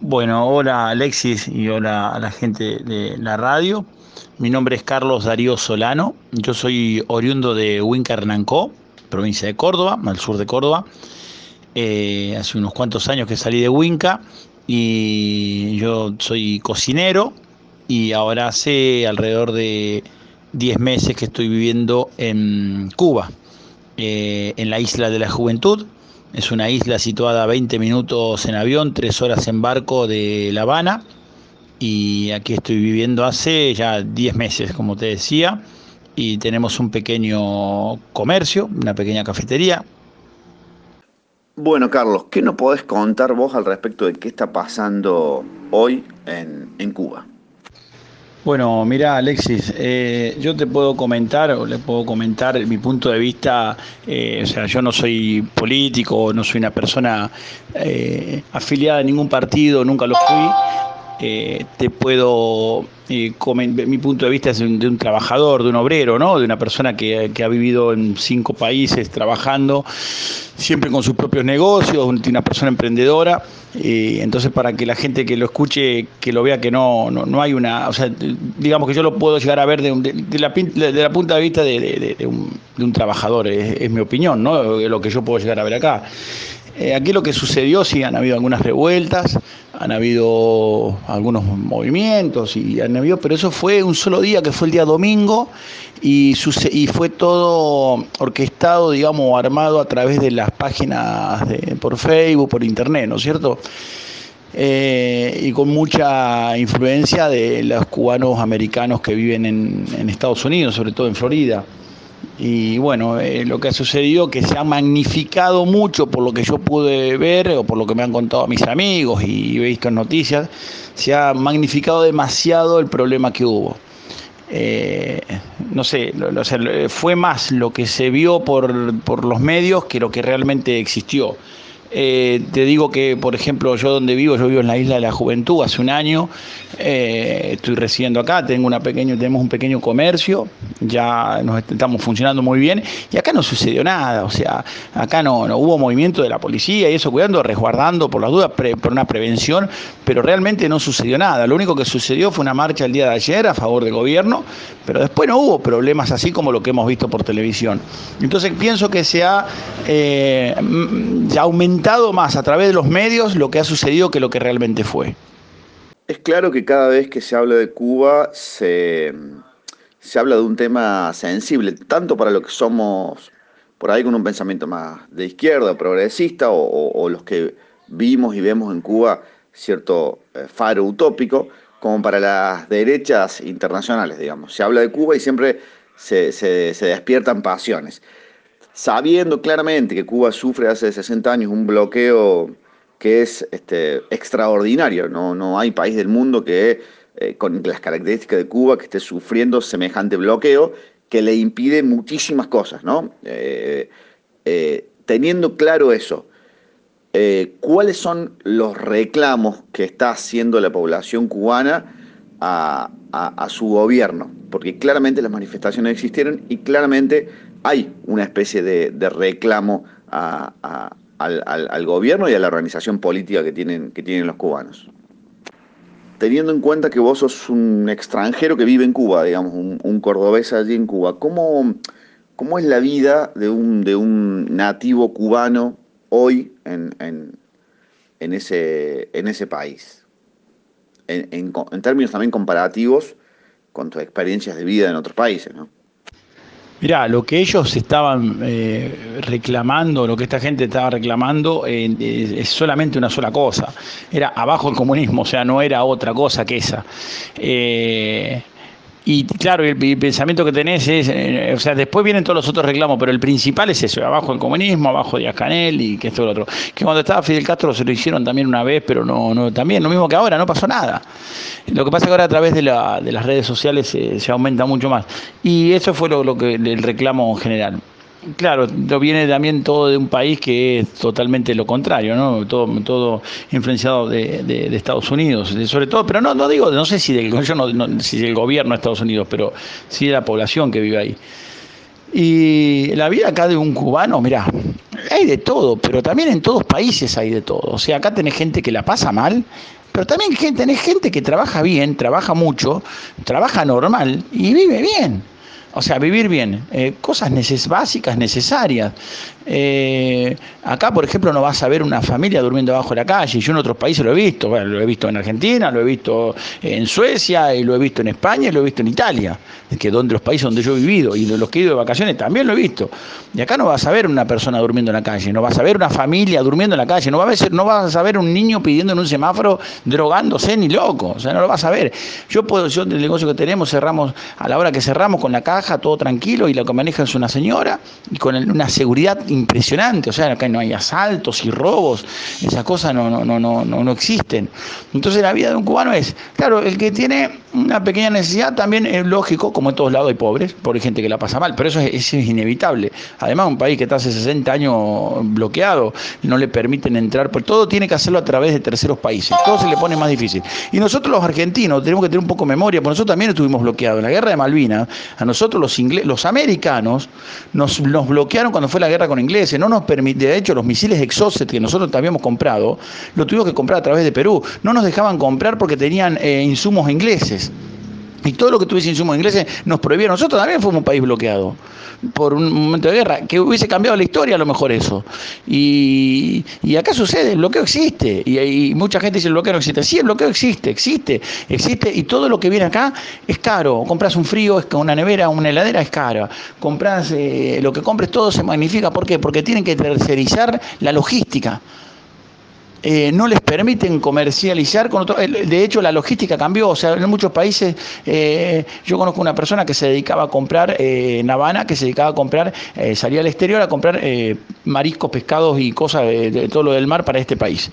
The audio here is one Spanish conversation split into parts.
Bueno, hola Alexis y hola a la gente de la radio. Mi nombre es Carlos Darío Solano. Yo soy oriundo de Huinca Hernancó, provincia de Córdoba, al sur de Córdoba. Eh, hace unos cuantos años que salí de Huinca y yo soy cocinero y ahora hace alrededor de 10 meses que estoy viviendo en Cuba, eh, en la isla de la juventud, es una isla situada a 20 minutos en avión, 3 horas en barco de La Habana. Y aquí estoy viviendo hace ya 10 meses, como te decía. Y tenemos un pequeño comercio, una pequeña cafetería. Bueno, Carlos, ¿qué nos podés contar vos al respecto de qué está pasando hoy en, en Cuba? Bueno, mira Alexis, eh, yo te puedo comentar, o le puedo comentar mi punto de vista, eh, o sea, yo no soy político, no soy una persona eh, afiliada a ningún partido, nunca lo fui, eh, te puedo eh, mi punto de vista es de un, trabajador, de un obrero, ¿no? de una persona que, ha vivido en cinco países trabajando, siempre con sus propios negocios, una persona emprendedora. Eh, entonces, para que la gente que lo escuche, que lo vea que no, no, hay una, o sea, digamos que yo lo puedo llegar a ver de, de, la, de la, punta de vista de, un, trabajador, es, es mi opinión, ¿no? lo que yo puedo llegar a ver acá. Eh, aquí lo que sucedió, sí, han habido algunas revueltas, han habido algunos movimientos, y han habido, pero eso fue un solo día, que fue el día domingo, y, y fue todo orquestado, digamos, armado a través de las páginas por Facebook, por Internet, ¿no es cierto? Eh, y con mucha influencia de los cubanos americanos que viven en Estados Unidos, sobre todo en Florida. Y bueno, eh, lo que ha sucedido que se ha magnificado mucho por lo que yo pude ver o por lo que me han contado mis amigos y he visto en noticias, se ha magnificado demasiado el problema que hubo. Eh, no sé, fue más lo que se vio por, por los medios que lo que realmente existió. Eh, te digo que, por ejemplo, yo donde vivo, yo vivo en la isla de la Juventud hace un año, eh, estoy residiendo acá, tengo una pequeño, tenemos un pequeño comercio, ya nos estamos funcionando muy bien y acá no sucedió nada, o sea, acá no, no hubo movimiento de la policía y eso, cuidando, resguardando por las dudas, por una prevención, pero realmente no sucedió nada. Lo único que sucedió fue una marcha el día de ayer a favor del gobierno, pero después no hubo problemas así como lo que hemos visto por televisión. Entonces pienso que se ha eh, ya aumentado más a través de los medios lo que ha sucedido que lo que realmente fue. Es claro que cada vez que se habla de Cuba se, se habla de un tema sensible, tanto para lo que somos por ahí con un pensamiento más de izquierda, progresista, o, los que vimos y vemos en Cuba cierto eh, faro utópico, como para las derechas internacionales, digamos. Se habla de Cuba y siempre se, se despiertan pasiones sabiendo claramente que Cuba sufre hace 60 años un bloqueo que es este, extraordinario, ¿no? no hay país del mundo que eh, con las características de Cuba que esté sufriendo semejante bloqueo que le impide muchísimas cosas, ¿no? Eh, eh, teniendo claro eso, ¿cuáles son los reclamos que está haciendo la población cubana a, a su gobierno? Porque claramente las manifestaciones existieron y claramente hay una especie de, reclamo al, gobierno y a la organización política que tienen, que tienen los cubanos. Teniendo en cuenta que vos sos un extranjero que vive en Cuba, digamos, un, cordobés allí en Cuba, ¿cómo, ¿cómo, es la vida de un, de un nativo cubano hoy en, en, ese, en ese país? En, términos también comparativos con tus experiencias de vida en otros países, ¿no? Mirá, lo que ellos estaban eh, reclamando, lo que esta gente estaba reclamando, eh, es solamente una sola cosa. Era abajo el comunismo, o sea, no era otra cosa que esa. Eh, y claro, el, pensamiento que tenés es, eh, o sea, después vienen todos los otros reclamos, pero el principal es eso, abajo el comunismo, abajo Díaz Canel y que esto y lo otro. Que cuando estaba Fidel Castro se lo hicieron también una vez, pero no, no también, lo mismo que ahora, no pasó nada. Lo que pasa es que ahora a través de, la, de las redes sociales se, aumenta mucho más. Y eso fue lo, lo que el reclamo general. Claro, viene también todo de un país que es totalmente lo contrario, ¿no? Todo, todo influenciado de, Estados Unidos, sobre todo, pero no, no digo, no sé si del, yo no, si del gobierno de Estados Unidos, pero sí de la población que vive ahí. Y la vida acá de un cubano, mira, hay de todo, pero también en todos países hay de todo. O sea, acá tenés gente que la pasa mal, pero también tenés gente que trabaja bien, trabaja mucho, trabaja normal y vive bien. O sea, vivir bien, eh, cosas básicas, necesarias. Eh, acá, por ejemplo, no vas a ver una familia durmiendo abajo de la calle. Yo en otros países lo he visto. Bueno, lo he visto en Argentina, lo he visto en Suecia, y lo he visto en España y lo he visto en Italia, que donde los países donde yo he vivido y de los que he ido de vacaciones también lo he visto. Y acá no vas a ver una persona durmiendo en la calle, no vas a ver una familia durmiendo en la calle, no vas a ver, no vas a ver un niño pidiendo en un semáforo drogándose ni loco. O sea, no lo vas a ver. Yo puedo, yo del negocio que tenemos cerramos a la hora que cerramos con la caja todo tranquilo y lo que maneja es una señora y con una seguridad impresionante, o sea, acá no hay asaltos y robos, esas cosas no, no, no, no, no existen. Entonces la vida de un cubano es, claro, el que tiene una pequeña necesidad también es lógico, como en todos lados hay pobres, pobre gente que la pasa mal, pero eso es, inevitable. Además, un país que está hace 60 años bloqueado, no le permiten entrar, por todo tiene que hacerlo a través de terceros países, todo se le pone más difícil. Y nosotros los argentinos tenemos que tener un poco de memoria, porque nosotros también estuvimos bloqueados. En la guerra de Malvinas, a nosotros los ingleses, los americanos nos, nos bloquearon cuando fue la guerra con ingleses, no nos permite, de hecho los misiles Exocet que nosotros habíamos comprado, lo tuvimos que comprar a través de Perú, no nos dejaban comprar porque tenían eh, insumos ingleses. Y todo lo que tuviese insumos ingleses nos prohibieron. Nosotros también fuimos un país bloqueado por un momento de guerra, que hubiese cambiado la historia a lo mejor eso. Y, acá sucede, el bloqueo existe. Y, mucha gente dice el bloqueo no existe. Sí, el bloqueo existe, existe, existe. Y todo lo que viene acá es caro. Compras un frío, una nevera, una heladera es cara. Compras, eh, lo que compres todo se magnifica. ¿Por qué? Porque tienen que tercerizar la logística. Eh, no les permiten comercializar con otro. De hecho, la logística cambió. O sea, en muchos países, eh, yo conozco una persona que se dedicaba a comprar eh, en Habana, que se dedicaba a comprar, salía al exterior a comprar mariscos, pescados y cosas de, todo lo del mar para este país.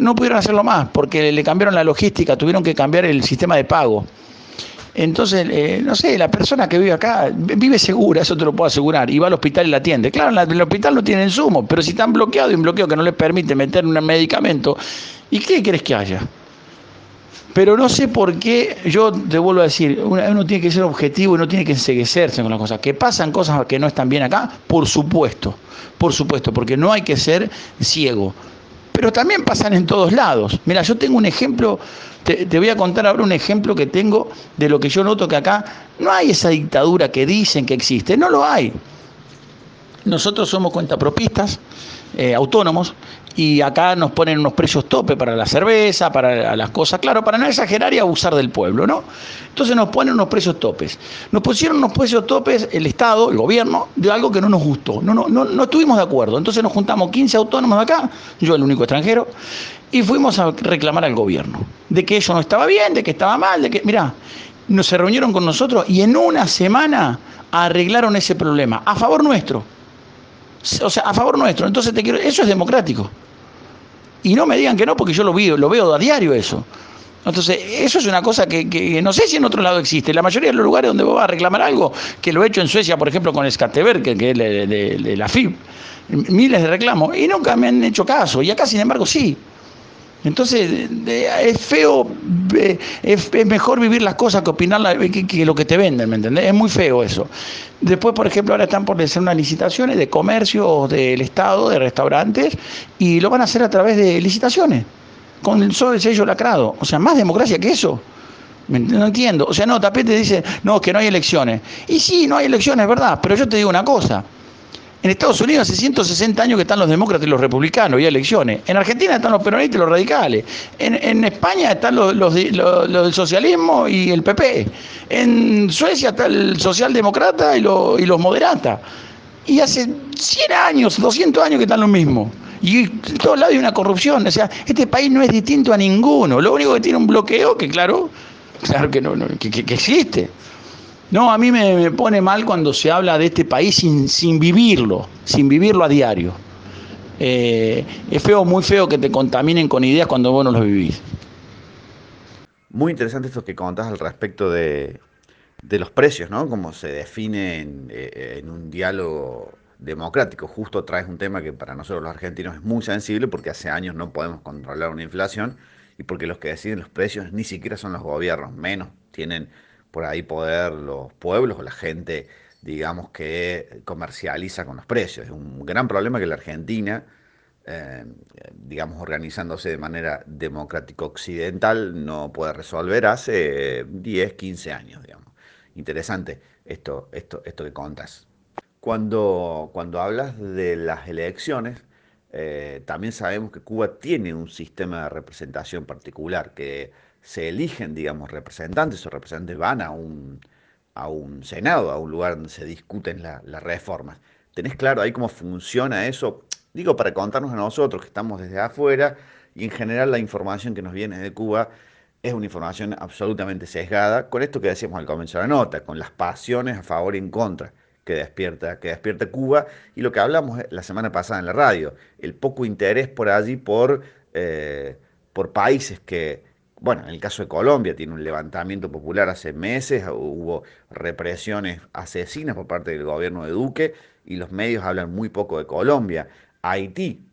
no pudieron hacerlo más porque le cambiaron la logística, tuvieron que cambiar el sistema de pago. Entonces, eh, no sé, la persona que vive acá vive segura, eso te lo puedo asegurar, y va al hospital y la atiende. Claro, en el hospital no tienen sumo, pero si están bloqueados y un bloqueo que no les permite meter un medicamento, ¿y qué crees que haya? Pero no sé por qué, yo te vuelvo a decir, uno tiene que ser objetivo y no tiene que enseguecerse con las cosas. Que pasan cosas que no están bien acá, por supuesto, por supuesto, porque no hay que ser ciego. Pero también pasan en todos lados. Mira, yo tengo un ejemplo te, voy a contar ahora un ejemplo que tengo de lo que yo noto que acá no hay esa dictadura que dicen que existe, no lo hay. Nosotros somos cuentapropistas, eh, autónomos, y acá nos ponen unos precios tope para la cerveza, para las cosas, claro, para no exagerar y abusar del pueblo, ¿no? Entonces nos ponen unos precios topes. Nos pusieron unos precios topes el Estado, el gobierno, de algo que no nos gustó, no, no, no, no estuvimos de acuerdo. Entonces nos juntamos 15 autónomos de acá, yo el único extranjero, y fuimos a reclamar al gobierno, de que eso no estaba bien, de que estaba mal, de que, mirá, nos se reunieron con nosotros y en una semana arreglaron ese problema, a favor nuestro. O sea, a favor nuestro. Entonces te quiero, eso es democrático. Y no me digan que no, porque yo lo veo, lo veo a diario eso. Entonces, eso es una cosa que, no sé si en otro lado existe. La mayoría de los lugares donde vos vas a reclamar algo, que lo he hecho en Suecia, por ejemplo, con Skatteberg, que, es de la FIB, miles de reclamos, y nunca me han hecho caso. Y acá, sin embargo, sí. Entonces, es feo, es, mejor vivir las cosas que opinar que, lo que te venden, ¿me entendés? Es muy feo eso. Después, por ejemplo, ahora están por hacer unas licitaciones de comercio del Estado, de restaurantes, y lo van a hacer a través de licitaciones, con el sello lacrado. O sea, más democracia que eso. No entiendo. O sea, no, Tapete dice, no, que no hay elecciones. Y sí, no hay elecciones, ¿verdad? Pero yo te digo una cosa. En Estados Unidos hace 160 años que están los demócratas y los republicanos y elecciones. En Argentina están los peronistas y los radicales. En, España están los, del socialismo y el PP. En Suecia está el socialdemócrata y, los moderatas. Y hace 100 años, 200 años que están los mismos. Y en todos lados hay una corrupción. O sea, este país no es distinto a ninguno. Lo único que tiene un bloqueo, que claro, claro que, no, que existe. No, a mí me, pone mal cuando se habla de este país sin, sin vivirlo, sin vivirlo a diario. Eh, es feo, muy feo que te contaminen con ideas cuando vos no los vivís. Muy interesante esto que contás al respecto de, los precios, ¿no? Como se define en, eh, en, un diálogo democrático. Justo traes un tema que para nosotros los argentinos es muy sensible porque hace años no podemos controlar una inflación y porque los que deciden los precios ni siquiera son los gobiernos, menos tienen por ahí poder los pueblos o la gente, digamos, que comercializa con los precios. Es un gran problema que la Argentina eh, digamos, organizándose de manera democrática occidental no puede resolver hace 10, 15 años, digamos. Interesante esto, esto, esto que contas. Cuando, cuando hablas de las elecciones, eh, también sabemos que Cuba tiene un sistema de representación particular, que se eligen, digamos, representantes o representantes van a un, a un Senado, a un lugar donde se discuten las reformas. ¿Tenés claro ahí cómo funciona eso? Digo, para contarnos a nosotros que estamos desde afuera y en general la información que nos viene de Cuba es una información absolutamente sesgada, con esto que decíamos al comienzo de la nota, con las pasiones a favor y en contra que despierta, que despierta Cuba y lo que hablamos la semana pasada en la radio, el poco interés por allí por, eh, por países que, bueno, en el caso de Colombia tiene un levantamiento popular hace meses, hubo represiones asesinas por parte del gobierno de Duque y los medios hablan muy poco de Colombia. Haití,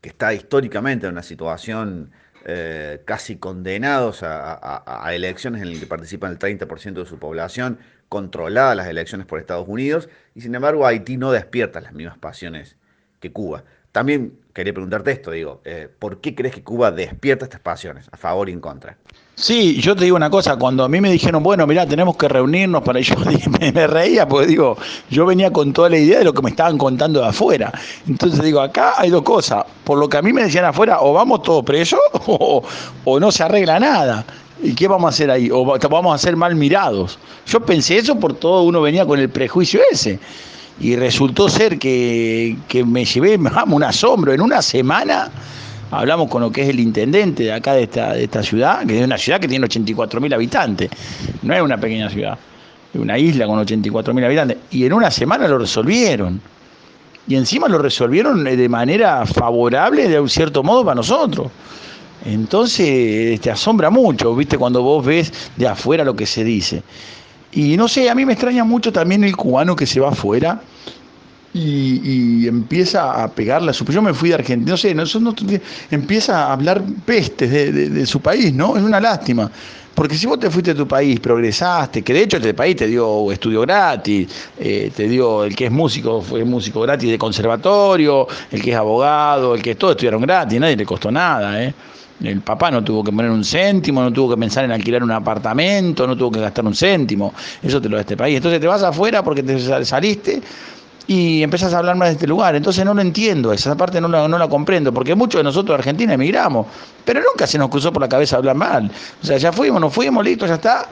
que está históricamente en una situación eh, casi condenados a, elecciones en las que participan el 30% de su población, controladas las elecciones por Estados Unidos, y sin embargo Haití no despierta las mismas pasiones que Cuba. También quería preguntarte esto, digo, eh, ¿por qué crees que Cuba despierta estas pasiones, a favor y en contra? Sí, yo te digo una cosa, cuando a mí me dijeron, bueno, mira, tenemos que reunirnos para yo me, reía, porque digo, yo venía con toda la idea de lo que me estaban contando de afuera. Entonces digo, acá hay dos cosas, por lo que a mí me decían afuera, o vamos todos presos o, o no se arregla nada. ¿Y qué vamos a hacer ahí? O vamos a ser mal mirados. Yo pensé eso por todo, uno venía con el prejuicio ese. Y resultó ser que, que me llevé, vamos, un asombro. En una semana hablamos con lo que es el intendente de acá de esta, de esta ciudad, que es una ciudad que tiene 84.000 habitantes, no es una pequeña ciudad, es una isla con 84.000 habitantes, y en una semana lo resolvieron. Y encima lo resolvieron de manera favorable, de un cierto modo, para nosotros. Entonces te asombra mucho, ¿viste? Cuando vos ves de afuera lo que se dice. Y no sé, a mí me extraña mucho también el cubano que se va afuera y, empieza a pegarle a su... Yo me fui de Argentina, no sé, no, empieza a hablar pestes de, su país, ¿no? Es una lástima. Porque si vos te fuiste a tu país, progresaste, que de hecho este país te dio estudio gratis, eh, te dio el que es músico, fue músico gratis de conservatorio, el que es abogado, el que es todo estudiaron gratis, nadie le costó nada, ¿eh? El papá no tuvo que poner un céntimo, no tuvo que pensar en alquilar un apartamento, no tuvo que gastar un céntimo. Eso te lo da este país. Entonces te vas afuera porque te saliste y empezás a hablar más de este lugar. Entonces no lo entiendo, esa parte no la, no la comprendo, porque muchos de nosotros de Argentina emigramos, pero nunca se nos cruzó por la cabeza hablar mal. O sea, ya fuimos, nos fuimos, listo, ya está.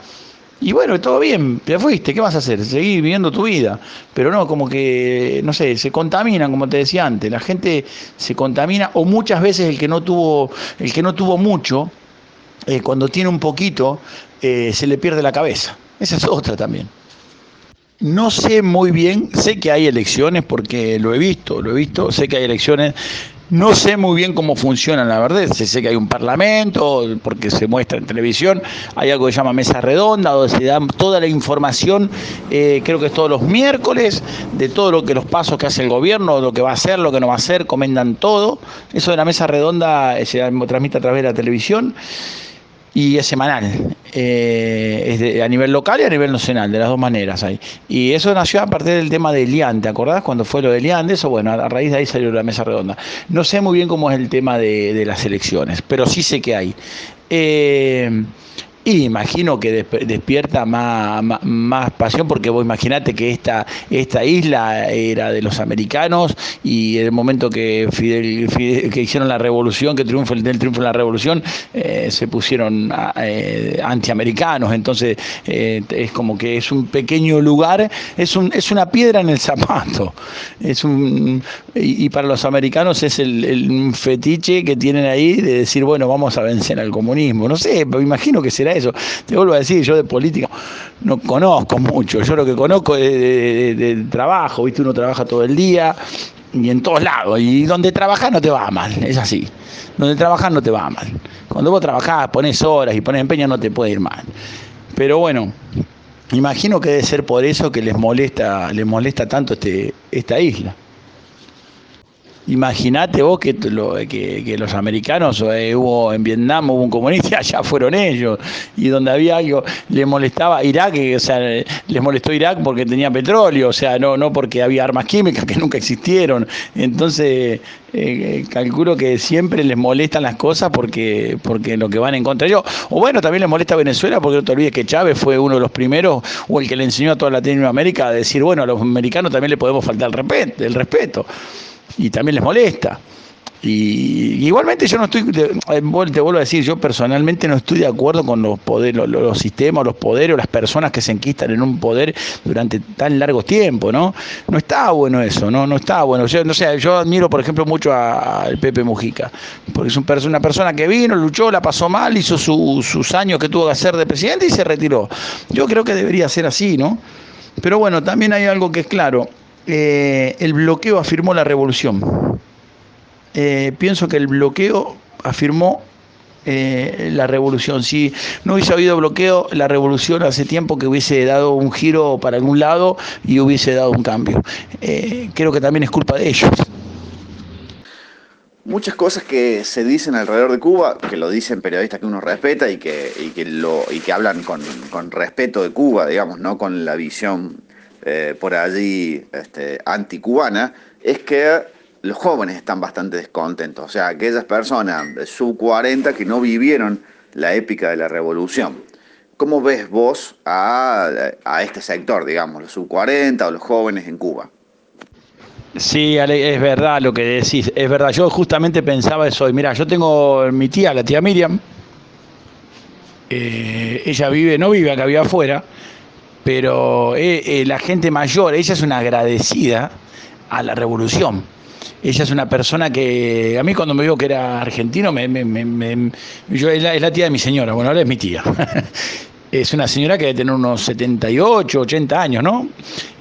Y bueno, todo bien, te fuiste, ¿qué vas a hacer? Seguir viviendo tu vida. Pero no, como que, no sé, se contaminan, como te decía antes. La gente se contamina, o muchas veces el que no tuvo, el que no tuvo mucho, eh, cuando tiene un poquito, eh, se le pierde la cabeza. Esa es otra también. No sé muy bien, sé que hay elecciones porque lo he visto, lo he visto, sé que hay elecciones. No sé muy bien cómo funcionan, la verdad. Sé que hay un parlamento, porque se muestra en televisión. Hay algo que se llama mesa redonda, donde se da toda la información, eh, creo que es todos los miércoles, de todo lo que los pasos que hace el gobierno, lo que va a hacer, lo que no va a hacer, comentan todo. Eso de la mesa redonda eh, se transmite a través de la televisión y es semanal, eh, es a nivel local y a nivel nacional, de las dos maneras hay. Y eso nació a partir del tema de Elian, ¿te acordás cuando fue lo de Elian? Eso, bueno, a raíz de ahí salió la mesa redonda. No sé muy bien cómo es el tema de, las elecciones, pero sí sé que hay. Eh, y imagino que despierta más, más, pasión, porque vos imaginate que esta, esta isla era de los americanos y en el momento que Fidel, que hicieron la revolución, que triunfó el triunfo de la revolución, eh, se pusieron eh, antiamericanos. Entonces eh, es como que es un pequeño lugar, es, un, es una piedra en el zapato. Es un, y, para los americanos es el, el, fetiche que tienen ahí de decir, bueno, vamos a vencer al comunismo. No sé, me imagino que será eso. Te vuelvo a decir, yo de política no conozco mucho, yo lo que conozco es de, trabajo, ¿viste? Uno trabaja todo el día y en todos lados, y donde trabajas no te va mal, es así. Donde trabajas no te va mal. Cuando vos trabajás, pones horas y pones empeño, no te puede ir mal. Pero bueno, imagino que debe ser por eso que les molesta, les molesta tanto este, esta isla. Imagínate vos que, que, los americanos, eh, hubo en Vietnam, hubo un comunista, allá fueron ellos, y donde había algo, les molestaba Irak, o sea, les molestó Irak porque tenía petróleo, o sea, no, no porque había armas químicas que nunca existieron. Entonces, eh, calculo que siempre les molestan las cosas porque, porque lo que van en contra de ellos. O bueno, también les molesta Venezuela porque no te olvides que Chávez fue uno de los primeros o el que le enseñó a toda Latinoamérica a decir, bueno, a los americanos también le podemos faltar el. El respeto y también les molesta. Y igualmente yo no estoy, te, vuelvo a decir, yo personalmente no estoy de acuerdo con los poderes, los, sistemas, los poderes o las personas que se enquistan en un poder durante tan largo tiempo, ¿no? No está bueno eso, no, no está bueno. Yo, no sé, yo admiro, por ejemplo, mucho al Pepe Mujica, porque es un, una persona que vino, luchó, la pasó mal, hizo sus años que tuvo que hacer de presidente y se retiró. Yo creo que debería ser así, ¿no? Pero bueno, también hay algo que es claro eh, el bloqueo afirmó la revolución. Eh, pienso que el bloqueo afirmó eh, la revolución. Si no hubiese habido bloqueo, la revolución hace tiempo que hubiese dado un giro para algún lado y hubiese dado un cambio. creo que también es culpa de ellos. Muchas cosas que se dicen alrededor de Cuba, que lo dicen periodistas que uno respeta y que, que, lo, y que hablan con, con respeto de Cuba, digamos, no con la visión eh, por allí este, anticubana, es que los jóvenes están bastante descontentos. O sea, aquellas personas sub 40 que no vivieron la épica de la revolución. ¿Cómo ves vos a, este sector, digamos, los sub 40 o los jóvenes en Cuba? Sí, es verdad lo que decís, es verdad. Yo justamente pensaba eso. Mira, yo tengo mi tía, la tía Miriam. Eh, ella vive, no vive acá, vive afuera pero eh, eh, la gente mayor, ella es una agradecida a la revolución. Ella es una persona que, a mí cuando me vio que era argentino, me, yo, es, la, tía de mi señora, bueno, ahora es mi tía. es una señora que debe tener unos 78, 80 años, ¿no?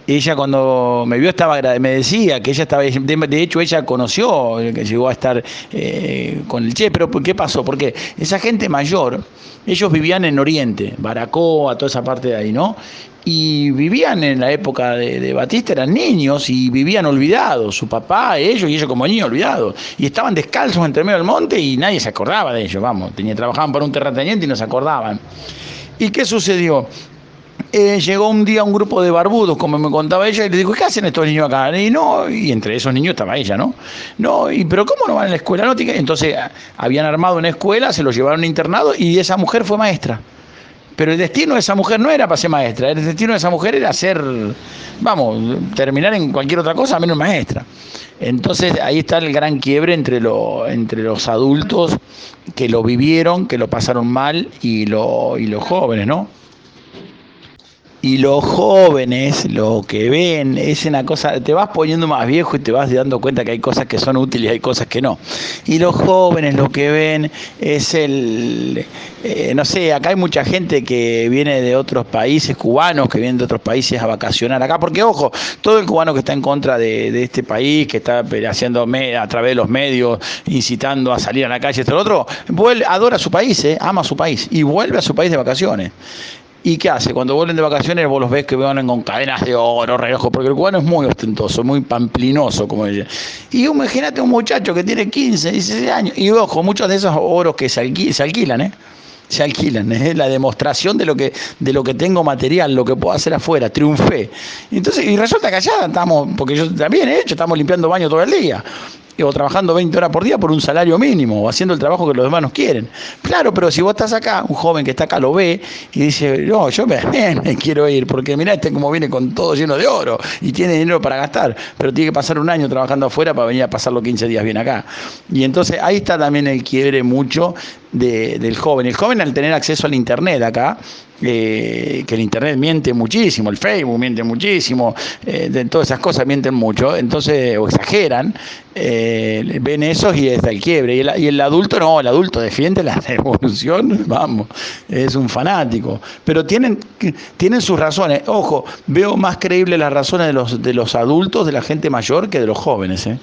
Ella cuando me vio estaba me decía que ella estaba, de, hecho ella conoció, que llegó a estar eh, con el Che, pero ¿qué pasó? Porque esa gente mayor, ellos vivían en Oriente, Baracoa, toda esa parte de ahí, ¿no? Y vivían en la época de, Batista, eran niños y vivían olvidados, su papá, ellos y ellos como niños olvidados. Y estaban descalzos entre medio del monte y nadie se acordaba de ellos, vamos, tenía, trabajaban para un terrateniente y no se acordaban. ¿Y qué sucedió? Eh, llegó un día un grupo de barbudos, como me contaba ella, y le dijo, ¿qué hacen estos niños acá? Y no, y entre esos niños estaba ella, ¿no? No, y pero ¿cómo no van a la escuela? No, entonces habían armado una escuela, se los llevaron a internado y esa mujer fue maestra. Pero el destino de esa mujer no era para ser maestra, el destino de esa mujer era ser, vamos, terminar en cualquier otra cosa menos maestra. Entonces ahí está el gran quiebre entre, lo, entre los adultos que lo vivieron, que lo pasaron mal, y, lo, y los jóvenes, ¿no? Y los jóvenes lo que ven es una cosa, te vas poniendo más viejo y te vas dando cuenta que hay cosas que son útiles y hay cosas que no. Y los jóvenes lo que ven es el, eh, no sé, acá hay mucha gente que viene de otros países, cubanos que vienen de otros países a vacacionar acá, porque ojo, todo el cubano que está en contra de, este país, que está haciendo a través de los medios, incitando a salir a la calle, esto lo otro, vuelve, adora su país, eh, ama su país y vuelve a su país de vacaciones. ¿Y qué hace? Cuando vuelven de vacaciones vos los ves que van con cadenas de oro, relojes, porque el cubano es muy ostentoso, muy pamplinoso, como ella. Y imagínate un muchacho que tiene 15, 16 años, y ojo, muchos de esos oros que se, alquilan, ¿eh? se alquilan, es la demostración de lo que de lo que tengo material, lo que puedo hacer afuera, triunfé. Entonces, y resulta que allá estamos, porque yo también he hecho, estamos limpiando baño todo el día o trabajando 20 horas por día por un salario mínimo, o haciendo el trabajo que los demás nos quieren. Claro, pero si vos estás acá, un joven que está acá lo ve y dice, no, yo me, quiero ir, porque mirá este como viene con todo lleno de oro y tiene dinero para gastar, pero tiene que pasar un año trabajando afuera para venir a pasar los 15 días bien acá. Y entonces ahí está también el quiebre mucho del joven. El joven al tener acceso al Internet acá, eh, que el Internet miente muchísimo, el Facebook miente muchísimo, eh, de todas esas cosas mienten mucho, entonces, o exageran, eh, ven esos y es el quiebre. Y el, adulto no, el adulto defiende la revolución, vamos, es un fanático. Pero tienen, tienen sus razones. Ojo, veo más creíbles las razones de los, de los adultos, de la gente mayor, que de los jóvenes. ¿eh?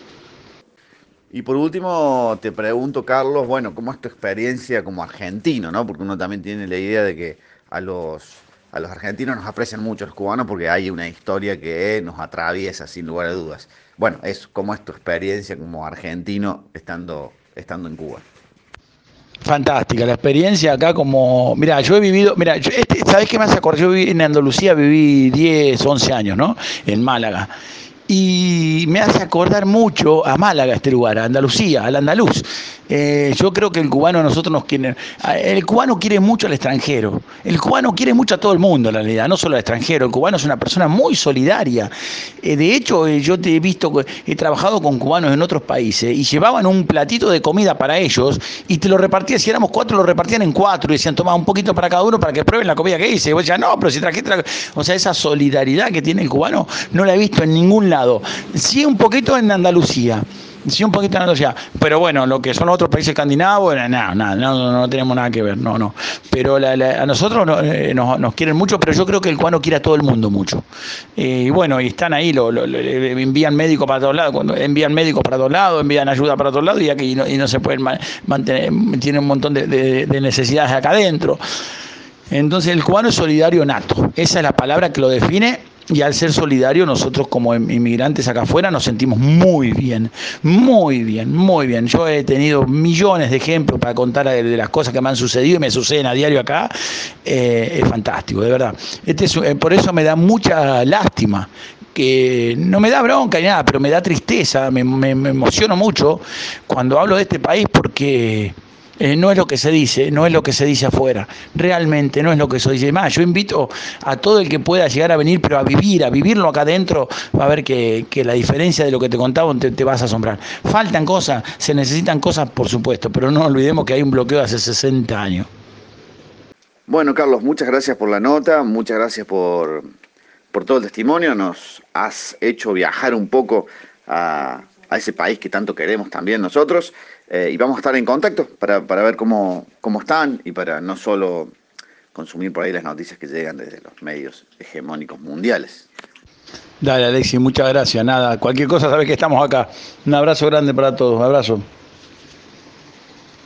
Y por último, te pregunto, Carlos, bueno, ¿cómo es tu experiencia como argentino, no? Porque uno también tiene la idea de que a los, a los argentinos nos aprecian mucho los cubanos porque hay una historia que nos atraviesa sin lugar a dudas. Bueno, es como es tu experiencia como argentino estando, estando en Cuba. Fantástica, la experiencia acá como, mira, yo he vivido, mira, este, ¿sabes qué me hace acordar? Yo viví en Andalucía, viví 10, 11 años, ¿no? En Málaga y me hace acordar mucho a Málaga este lugar, a Andalucía, al andaluz. Eh, yo creo que el cubano a nosotros nos quiere, el cubano quiere mucho al extranjero, el cubano quiere mucho a todo el mundo en realidad, no solo al extranjero, el cubano es una persona muy solidaria. Eh, de hecho, eh, yo te he visto, he trabajado con cubanos en otros países y llevaban un platito de comida para ellos y te lo repartían, si éramos cuatro, lo repartían en cuatro y decían, toma un poquito para cada uno para que prueben la comida que hice. Y vos decías, no, pero si trajiste, o sea, esa solidaridad que tiene el cubano no la he visto en ningún lado. Sí, un poquito en Andalucía sí un poquito en Andalucía, pero bueno, lo que son otros países escandinavos, nada, nada, no, no, tenemos nada que ver, no, no. Pero a nosotros eh, nos, quieren mucho, pero yo creo que el cubano quiere a todo el mundo mucho. Eh, y bueno, y están ahí, lo, envían médicos para todos lados, cuando envían médicos para todos lados, envían ayuda para todos lados y, aquí, y, no, se pueden mantener, tienen un montón de necesidades acá adentro. Entonces el cubano es solidario nato, esa es la palabra que lo define y al ser solidario, nosotros como inmigrantes acá afuera nos sentimos muy bien, muy bien, muy bien. Yo he tenido millones de ejemplos para contar de, las cosas que me han sucedido y me suceden a diario acá. Eh, es fantástico, de verdad. Este eh, por eso me da mucha lástima que no me da bronca ni nada, pero me da tristeza, me, me emociono mucho cuando hablo de este país porque eh, no es lo que se dice, no es lo que se dice afuera, realmente no es lo que se dice. Más, yo invito a todo el que pueda llegar a venir, pero a vivir, a vivirlo acá adentro, va a ver que, la diferencia de lo que te contaba te, te, vas a asombrar. Faltan cosas, se necesitan cosas, por supuesto, pero no olvidemos que hay un bloqueo de hace 60 años. Bueno, Carlos, muchas gracias por la nota, muchas gracias por, por todo el testimonio, nos has hecho viajar un poco a, a ese país que tanto queremos también nosotros. Eh, y vamos a estar en contacto para, ver cómo, cómo están y para no solo consumir por ahí las noticias que llegan desde los medios hegemónicos mundiales. Dale, Alexi, muchas gracias. Nada, cualquier cosa sabes que estamos acá. Un abrazo grande para todos. Abrazo.